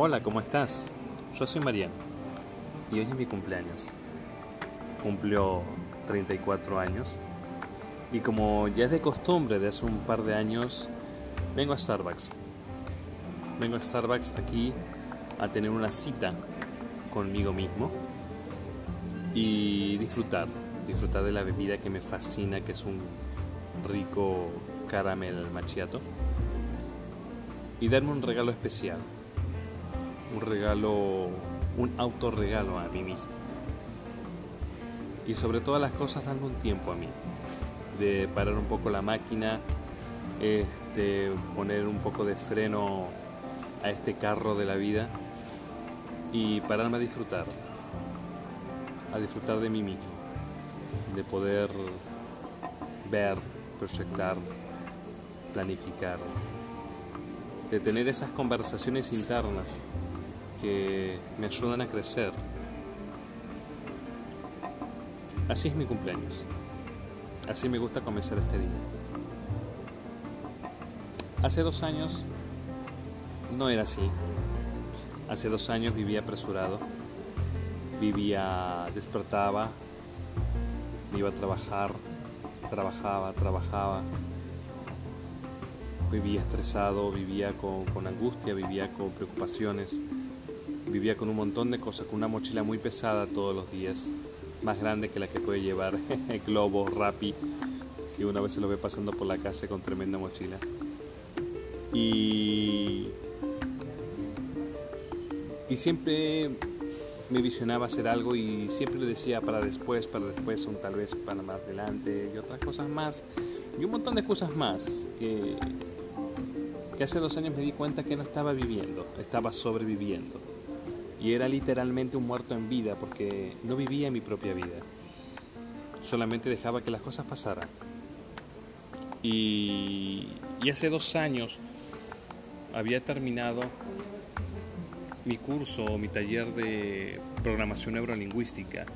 Hola, ¿cómo estás? Yo soy Mariano y hoy es mi cumpleaños. Cumplió 34 años y como ya es de costumbre de hace un par de años, vengo a Starbucks. Vengo a Starbucks aquí a tener una cita conmigo mismo y disfrutar, disfrutar de la bebida que me fascina, que es un rico caramel macchiato y darme un regalo especial, un regalo, un autorregalo a mí mismo. Y sobre todas las cosas darme un tiempo a mí, de parar un poco la máquina, este, poner un poco de freno a este carro de la vida y pararme a disfrutar, a disfrutar de mí mismo, de poder ver, proyectar, planificar, de tener esas conversaciones internas que me ayudan a crecer. Así es mi cumpleaños. Así me gusta comenzar este día. Hace dos años no era así. Hace dos años vivía apresurado. Vivía, despertaba, iba a trabajar, trabajaba, trabajaba, vivía estresado, vivía con, angustia, vivía con preocupaciones, vivía con un montón de cosas, con una mochila muy pesada todos los días, más grande que la que puede llevar Globo, Rappi, que una vez se lo ve pasando por la calle con tremenda mochila. Y, y siempre me visionaba hacer algo y siempre le decía para después, para después, un tal vez para más adelante y otras cosas más. Y un montón de cosas más que, que hace dos años me di cuenta que no estaba viviendo, estaba sobreviviendo. Y era literalmente un muerto en vida porque no vivía mi propia vida. Solamente dejaba que las cosas pasaran. Y, hace dos años había terminado mi curso, mi taller de programación neurolingüística.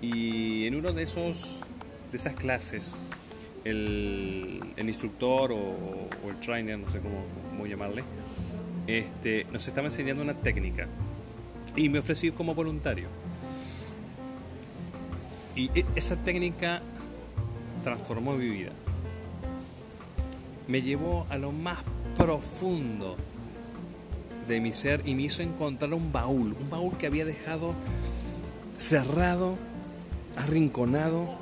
Y en uno de esos de esas clases el, instructor o, el trainer, no sé cómo, llamarle, este, nos estaba enseñando una técnica y me ofrecí como voluntario. Y e, esa técnica transformó mi vida. Me llevó a lo más profundo de mi ser y me hizo encontrar un baúl, un baúl que había dejado cerrado, arrinconado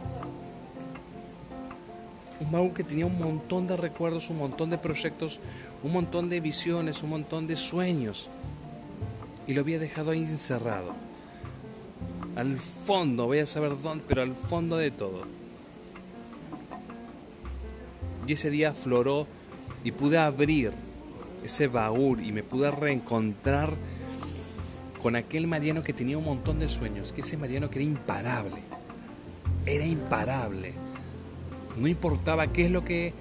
un baúl que tenía un montón de recuerdos, un montón de proyectos, un montón de visiones, un montón de sueños. Y lo había dejado ahí encerrado. Al fondo, voy a saber dónde, pero al fondo de todo. Y ese día floró y pude abrir ese baúl y me pude reencontrar con aquel Mariano que tenía un montón de sueños, que ese Mariano que era imparable. Era imparable no importaba qué es lo que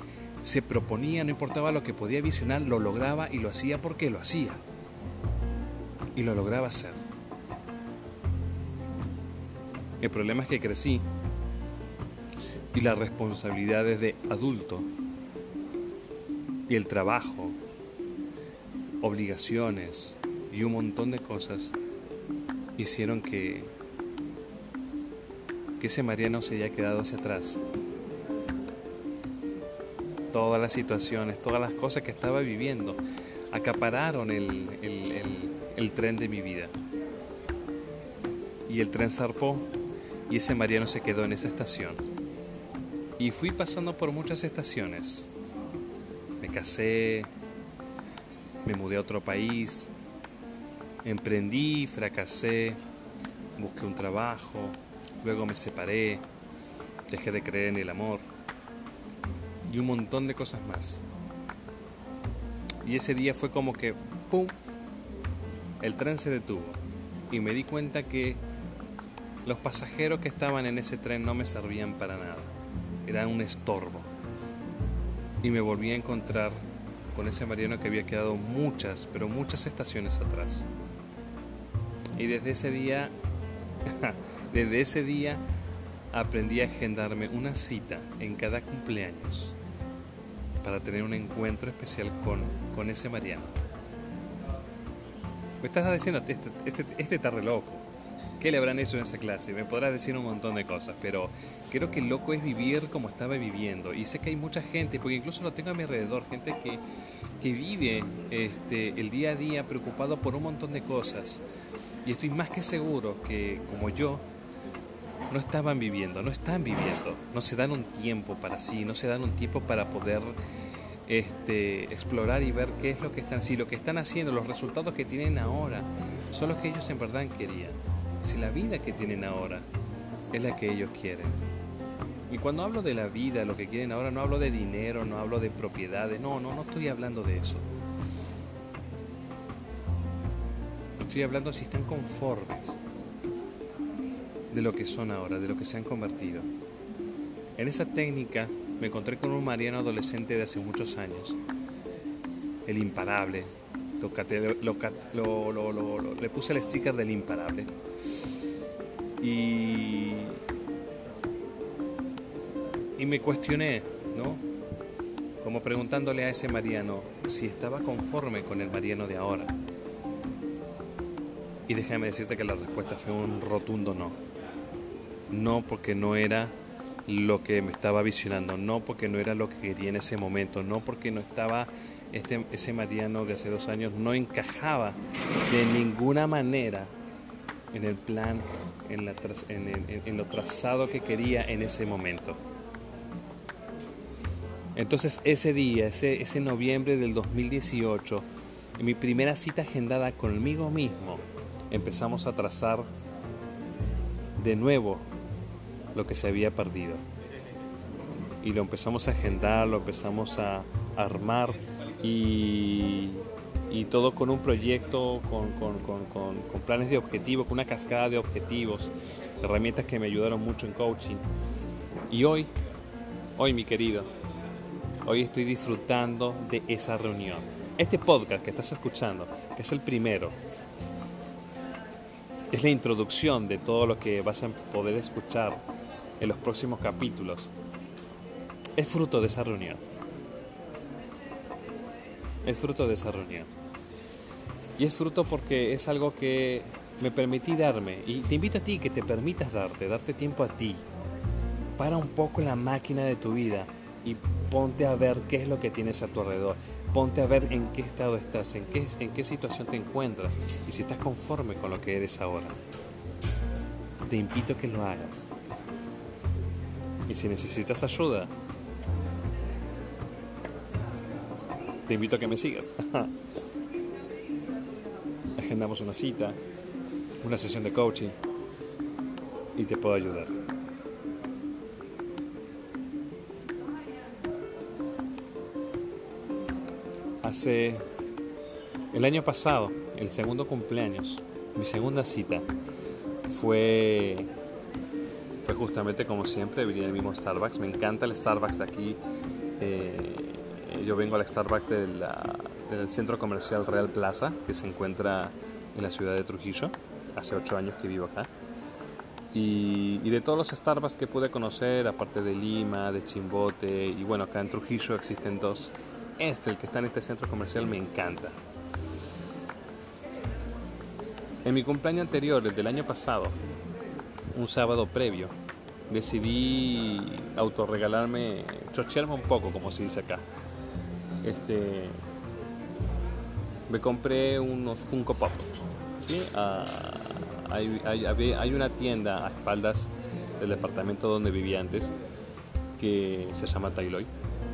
se proponía, no importaba lo que podía visionar, lo lograba y lo hacía porque lo hacía. Y lo lograba hacer. El problema es que crecí y las responsabilidades de adulto y el trabajo, obligaciones y un montón de cosas hicieron que, que ese Mariano se haya quedado hacia atrás todas las situaciones, todas las cosas que estaba viviendo, acapararon el, el, tren de mi vida. Y el tren zarpó y ese Mariano se quedó en esa estación. Y fui pasando por muchas estaciones. Me casé, me mudé a otro país, emprendí, fracasé, busqué un trabajo, luego me separé, dejé de creer en el amor y un montón de cosas más. Y ese día fue como que, ¡pum!, el tren se detuvo y me di cuenta que los pasajeros que estaban en ese tren no me servían para nada, eran un estorbo. Y me volví a encontrar con ese mariano que había quedado muchas, pero muchas estaciones atrás. Y desde ese día, desde ese día aprendí a agendarme una cita en cada cumpleaños para tener un encuentro especial con, con ese Mariano. Me estás diciendo, este, este, este está re loco. ¿Qué le habrán hecho en esa clase? Me podrás decir un montón de cosas, pero creo que loco es vivir como estaba viviendo. Y sé que hay mucha gente, porque incluso lo tengo a mi alrededor, gente que, que vive este, el día a día preocupado por un montón de cosas. Y estoy más que seguro que, como yo, no estaban viviendo, no están viviendo, no se dan un tiempo para sí, no se dan un tiempo para poder este, explorar y ver qué es lo que están, si lo que están haciendo, los resultados que tienen ahora, son los que ellos en verdad querían, si la vida que tienen ahora es la que ellos quieren. Y cuando hablo de la vida, lo que quieren ahora, no hablo de dinero, no hablo de propiedades, no, no, no estoy hablando de eso. Estoy hablando si están conformes de lo que son ahora, de lo que se han convertido. En esa técnica me encontré con un mariano adolescente de hace muchos años, el imparable. le puse el sticker del imparable. Y, y me cuestioné, ¿no? Como preguntándole a ese mariano si estaba conforme con el mariano de ahora. Y déjame decirte que la respuesta fue un rotundo no. No porque no era lo que me estaba visionando, no porque no era lo que quería en ese momento, no porque no estaba este, ese Mariano de hace dos años, no encajaba de ninguna manera en el plan, en, la, en, lo trazado que quería en ese momento. Entonces ese día, ese, ese noviembre del 2018, en mi primera cita agendada conmigo mismo, empezamos a trazar de nuevo lo que se había perdido. Y lo empezamos a agendar, lo empezamos a armar y, y todo con un proyecto, con, con, con, con, planes de objetivos, con una cascada de objetivos, herramientas que me ayudaron mucho en coaching. Y hoy, hoy mi querido, hoy estoy disfrutando de esa reunión. Este podcast que estás escuchando, que es el primero, es la introducción de todo lo que vas a poder escuchar en los próximos capítulos, es fruto de esa reunión. Es fruto de esa reunión. Y es fruto porque es algo que me permití darme. Y te invito a ti que te permitas darte, darte tiempo a ti. Para un poco la máquina de tu vida y ponte a ver qué es lo que tienes a tu alrededor. Ponte a ver en qué estado estás, en qué, en qué situación te encuentras y si estás conforme con lo que eres ahora. Te invito que lo hagas. Y si necesitas ayuda, te invito a que me sigas. Agendamos una cita, una sesión de coaching y te puedo ayudar. Hace el año pasado, el segundo cumpleaños, mi segunda cita fue fue justamente como siempre, venía el mismo Starbucks. Me encanta el Starbucks de aquí. Eh, yo vengo al Starbucks del centro comercial Real Plaza, que se encuentra en la ciudad de Trujillo. Hace ocho años que vivo acá. Y, y, de todos los Starbucks que pude conocer, aparte de Lima, de Chimbote, y bueno, acá en Trujillo existen dos. Este, el que está en este centro comercial, me encanta. En mi cumpleaños anterior, el del año pasado, un sábado previo, decidí autorregalarme, chochearme un poco, como se dice acá. Este, me compré unos Funko Pop. Ah, hay, una tienda a espaldas del departamento donde vivía antes que se llama Tailoy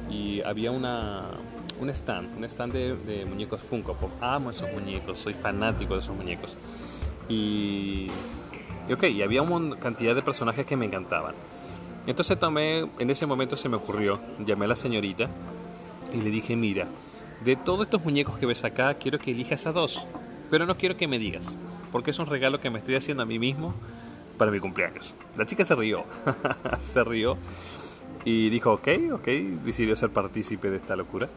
y había una, un stand, un stand de, de muñecos Funko Pop. Amo esos muñecos, soy fanático de esos muñecos. Y y ok, y había una cantidad de personajes que me encantaban. Entonces tomé, en ese momento se me ocurrió, llamé a la señorita y le dije, mira, de todos estos muñecos que ves acá, quiero que elijas a dos, pero no quiero que me digas, porque es un regalo que me estoy haciendo a mí mismo para mi cumpleaños. La chica se rió, se rió y dijo, ok, ok, decidió ser partícipe de esta locura.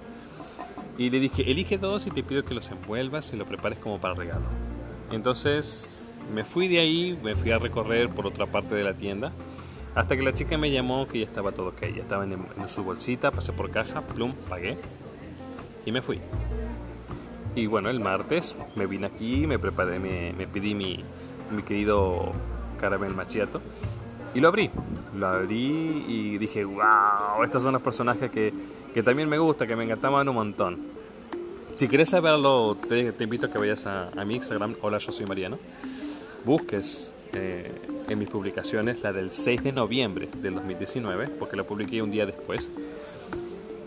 Y le dije, elige dos y te pido que los envuelvas y lo prepares como para regalo. Entonces me fui de ahí, me fui a recorrer por otra parte de la tienda, hasta que la chica me llamó que ya estaba todo ok, ya estaba en, su bolsita, pasé por caja, plum, pagué y me fui. Y bueno, el martes me vine aquí, me preparé, me, me pedí mi, mi querido caramel machiato y lo abrí. Lo abrí y dije, wow, estos son los personajes que, que también me gusta, que me encantaban un montón. Si quieres saberlo, te, te invito a que vayas a, a, mi Instagram, hola, yo soy Mariano. Busques eh, en mis publicaciones la del 6 de noviembre del 2019, porque la publiqué un día después.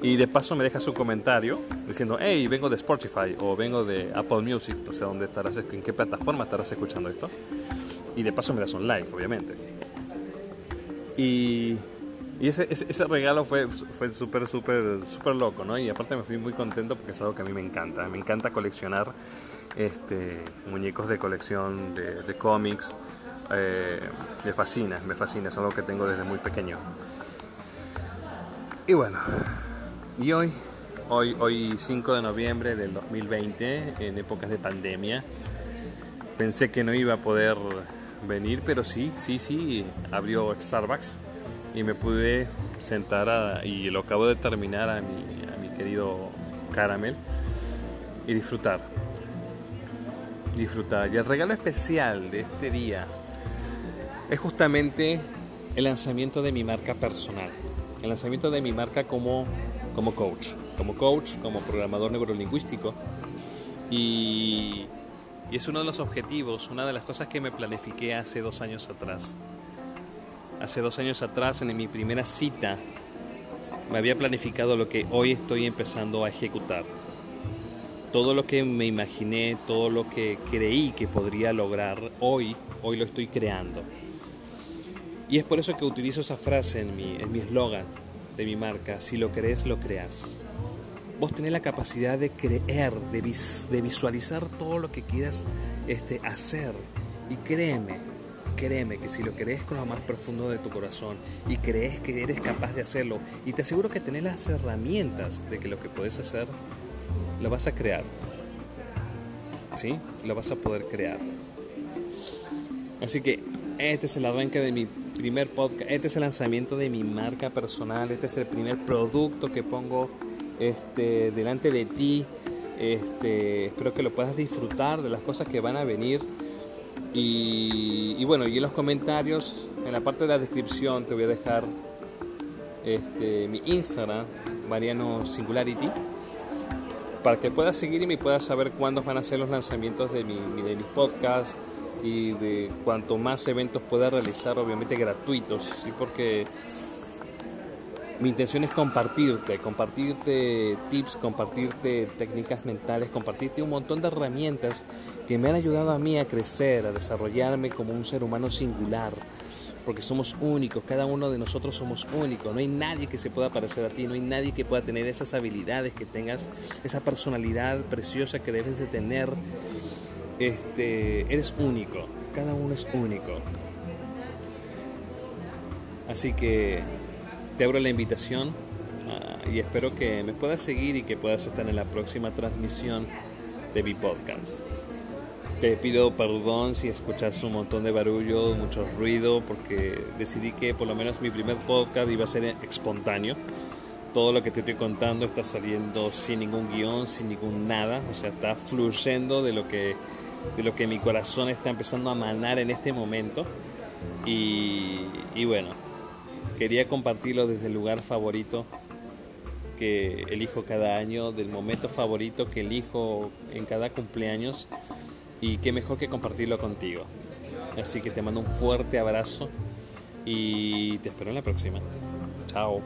Y de paso me dejas un comentario diciendo, hey, vengo de Spotify o vengo de Apple Music, o sea, ¿dónde estarás, en qué plataforma estarás escuchando esto. Y de paso me das un like, obviamente. Y, y ese, ese, regalo fue, fue súper, súper, súper loco, ¿no? Y aparte me fui muy contento porque es algo que a mí me encanta. Me encanta coleccionar este, muñecos de colección de, de cómics. Eh, me fascina, me fascina, es algo que tengo desde muy pequeño. Y bueno, y hoy, hoy, hoy 5 de noviembre del 2020, en épocas de pandemia, pensé que no iba a poder venir, pero sí, sí, sí, abrió Starbucks y me pude sentar a, y lo acabo de terminar a mi, a mi querido caramel y disfrutar. Disfrutar. Y el regalo especial de este día es justamente el lanzamiento de mi marca personal. El lanzamiento de mi marca como, como coach. Como coach, como programador neurolingüístico. Y y es uno de los objetivos, una de las cosas que me planifiqué hace dos años atrás. Hace dos años atrás, en mi primera cita, me había planificado lo que hoy estoy empezando a ejecutar. Todo lo que me imaginé, todo lo que creí que podría lograr, hoy, hoy lo estoy creando. Y es por eso que utilizo esa frase en mi eslogan de mi marca, si lo crees, lo creas vos tenés la capacidad de creer, de, vis, de visualizar todo lo que quieras este, hacer. Y créeme, créeme que si lo crees con lo más profundo de tu corazón y crees que eres capaz de hacerlo, y te aseguro que tenés las herramientas de que lo que puedes hacer, lo vas a crear. ¿Sí? Lo vas a poder crear. Así que este es el arranque de mi primer podcast, este es el lanzamiento de mi marca personal, este es el primer producto que pongo este, delante de ti. Este, espero que lo puedas disfrutar de las cosas que van a venir. Y, bueno, y en los comentarios, en la parte de la descripción, te voy a dejar este, mi Instagram, Mariano Singularity, para que puedas seguir y puedas saber cuándo van a ser los lanzamientos de, mi, de mis podcasts y de cuanto más eventos pueda realizar, obviamente gratuitos, ¿sí? porque mi intención es compartirte, compartirte tips, compartirte técnicas mentales, compartirte un montón de herramientas que me han ayudado a mí a crecer, a desarrollarme como un ser humano singular. Porque somos únicos, cada uno de nosotros somos únicos. No hay nadie que se pueda parecer a ti, no hay nadie que pueda tener esas habilidades, que tengas esa personalidad preciosa que debes de tener. Este, eres único, cada uno es único. Así que te abro la invitación uh, y espero que me puedas seguir y que puedas estar en la próxima transmisión de mi podcast. Te pido perdón si escuchas un montón de barullo, mucho ruido, porque decidí que por lo menos mi primer podcast iba a ser espontáneo. Todo lo que te estoy contando está saliendo sin ningún guion, sin ningún nada, o sea, está fluyendo de lo que, de lo que mi corazón está empezando a manar en este momento. Y, y bueno, Quería compartirlo desde el lugar favorito que elijo cada año, del momento favorito que elijo en cada cumpleaños y qué mejor que compartirlo contigo. Así que te mando un fuerte abrazo y te espero en la próxima. Chao.